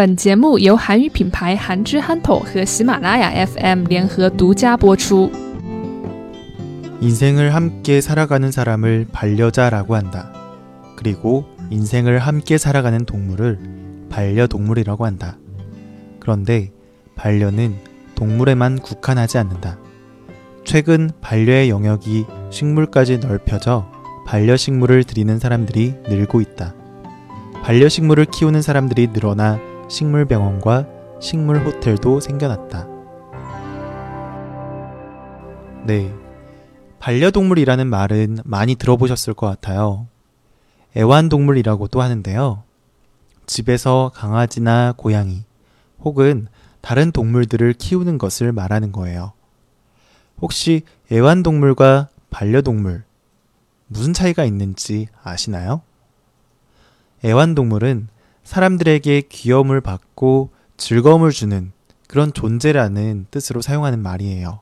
本节目由韩语品牌韩之憨头和喜马拉雅 FM 联合独家播出。 인생을 함께 살아가는 사람을 반려자라고 한다. 그리고 인생을 함께 살아가는 동물을 반려동물이라고 한다. 그런데 반려는 동물에만 국한하지 않는다. 최근 반려의 영역이 식물까지 넓혀져 반려식물을 들이는 사람들이 늘고 있다. 반려식물을 키우는 사람들이 늘어나 식물병원과 식물호텔도 생겨났다. 네. 반려동물이라는 말은 많이 들어보셨을 것 같아요. 애완동물이라고도 하는데요. 집에서 강아지나 고양이 혹은 다른 동물들을 키우는 것을 말하는 거예요. 혹시 애완동물과 반려동물 무슨 차이가 있는지 아시나요? 애완동물은 사람들에게 귀여움을 받고 즐거움을 주는 그런 존재라는 뜻으로 사용하는 말이에요.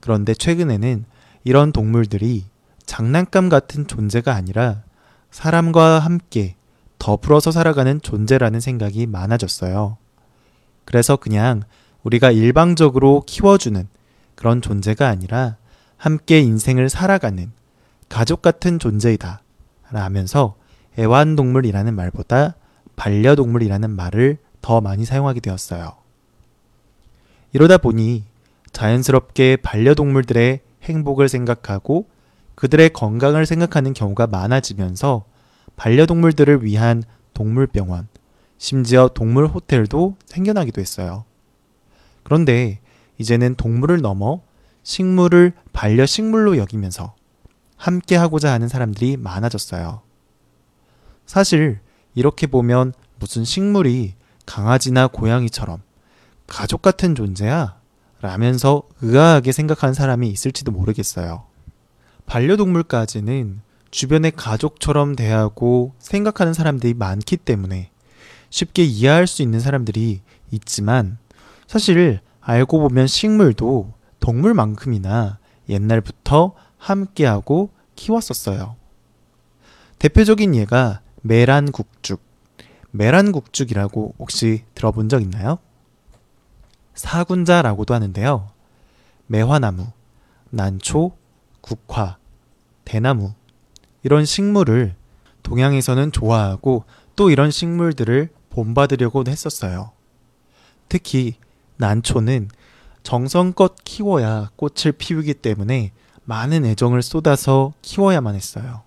그런데 최근에는 이런 동물들이 장난감 같은 존재가 아니라 사람과 함께 더불어서 살아가는 존재라는 생각이 많아졌어요. 그래서 그냥 우리가 일방적으로 키워주는 그런 존재가 아니라 함께 인생을 살아가는 가족 같은 존재이다. 라면서 애완동물이라는 말보다 반려동물이라는 말을 더 많이 사용하게 되었어요. 이러다 보니 자연스럽게 반려동물들의 행복을 생각하고 그들의 건강을 생각하는 경우가 많아지면서 반려동물들을 위한 동물병원, 심지어 동물 호텔도 생겨나기도 했어요. 그런데 이제는 동물을 넘어 식물을 반려식물로 여기면서 함께 하고자 하는 사람들이 많아졌어요. 사실 이렇게 보면 무슨 식물이 강아지나 고양이처럼 가족 같은 존재야? 라면서 의아하게 생각하는 사람이 있을지도 모르겠어요. 반려동물까지는 주변의 가족처럼 대하고 생각하는 사람들이 많기 때문에 쉽게 이해할 수 있는 사람들이 있지만 사실 알고 보면 식물도 동물만큼이나 옛날부터 함께하고 키웠었어요. 대표적인 예가 메란국죽. 메란국죽이라고 혹시 들어본 적 있나요? 사군자라고도 하는데요. 매화나무, 난초, 국화, 대나무 이런 식물을 동양에서는 좋아하고 또 이런 식물들을 본받으려고 했었어요. 특히 난초는 정성껏 키워야 꽃을 피우기 때문에 많은 애정을 쏟아서 키워야만 했어요.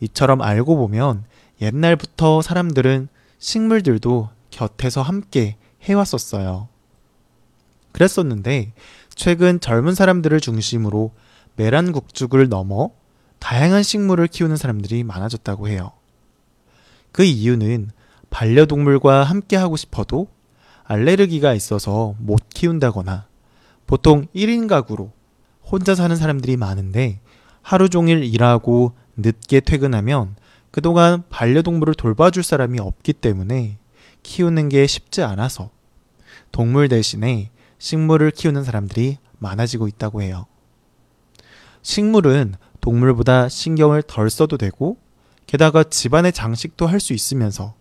이처럼 알고 보면 옛날부터 사람들은 식물들도 곁에서 함께 해왔었어요. 그랬었는데 최근 젊은 사람들을 중심으로 메란국죽을 넘어 다양한 식물을 키우는 사람들이 많아졌다고 해요. 그 이유는 반려동물과 함께 하고 싶어도 알레르기가 있어서 못 키운다거나 보통 1인 가구로 혼자 사는 사람들이 많은데 하루 종일 일하고 늦게 퇴근하면 그동안 반려동물을 돌봐줄 사람이 없기 때문에 키우는 게 쉽지 않아서 동물 대신에 식물을 키우는 사람들이 많아지고 있다고 해요. 식물은 동물보다 신경을 덜 써도 되고 게다가 집안의 장식도 할 수 있으면서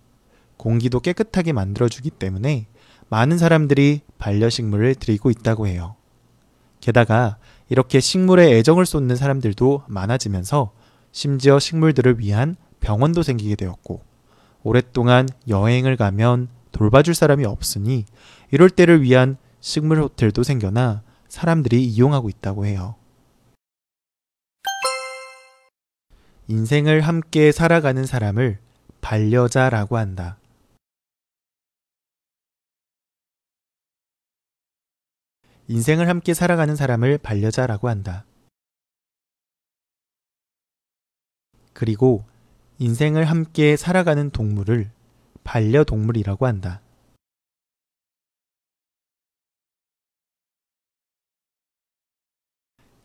공기도 깨끗하게 만들어주기 때문에 많은 사람들이 반려식물을 들이고 있다고 해요. 게다가 이렇게 식물에 애정을 쏟는 사람들도 많아지면서 심지어 식물들을 위한 병원도 생기게 되었고 오랫동안 여행을 가면 돌봐줄 사람이 없으니 이럴 때를 위한 식물 호텔도 생겨나 사람들이 이용하고 있다고 해요. 인생을 함께 살아가는 사람을 반려자라고 한다. 인생을 함께 살아가는 사람을 반려자라고 한다. 그리고 인생을 함께 살아가는 동물을 반려동물이라고 한다.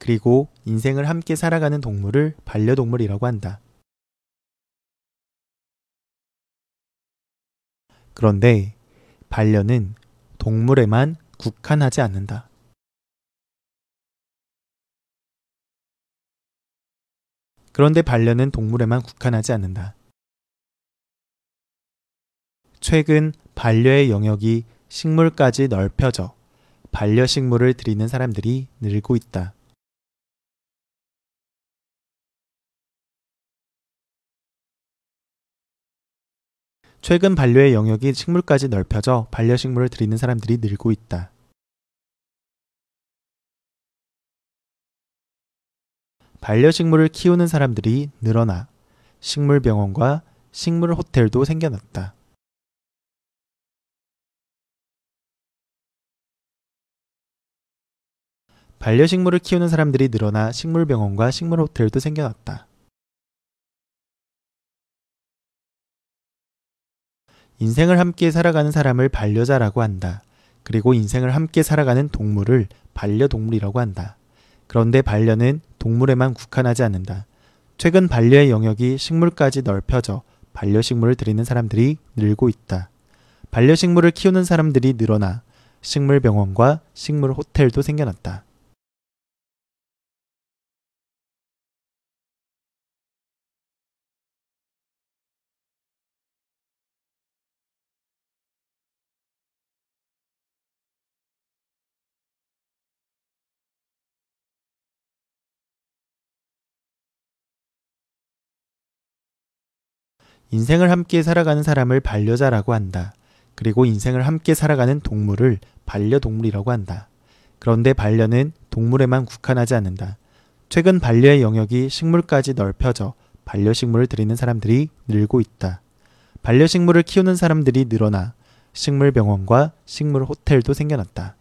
그리고 인생을 함께 살아가는 동물을 반려동물이라고 한다. 그런데 반려는 동물에만 국한하지 않는다. 그런데 반려는 동물에만 국한하지 않는다. 최근 반려의 영역이 식물까지 넓혀져 반려식물을 들이는 사람들이 늘고 있다. 최근 반려의 영역이 식물까지 넓혀져 반려식물을 들이는 사람들이 늘고 있다. 반려식물을 키우는 사람들이 늘어나 식물병원과 식물 호텔도 생겨났다. 반려식물을 키우는 사람들이 늘어나 식물병원과 식물 호텔도 생겨났다. 인생을 함께 살아가는 사람을 반려자라고 한다. 그리고 인생을 함께 살아가는 동물을 반려동물이라고 한다. 그런데 반려는 동물에만 국한하지 않는다. 최근 반려의 영역이 식물까지 넓혀져 반려식물을 들이는 사람들이 늘고 있다. 반려식물을 키우는 사람들이 늘어나 식물병원과 식물 호텔도 생겨났다. 인생을 함께 살아가는 사람을 반려자라고 한다. 그리고 인생을 함께 살아가는 동물을 반려동물이라고 한다. 그런데 반려는 동물에만 국한하지 않는다. 최근 반려의 영역이 식물까지 넓혀져 반려식물을 들이는 사람들이 늘고 있다. 반려식물을 키우는 사람들이 늘어나 식물병원과 식물 호텔도 생겨났다.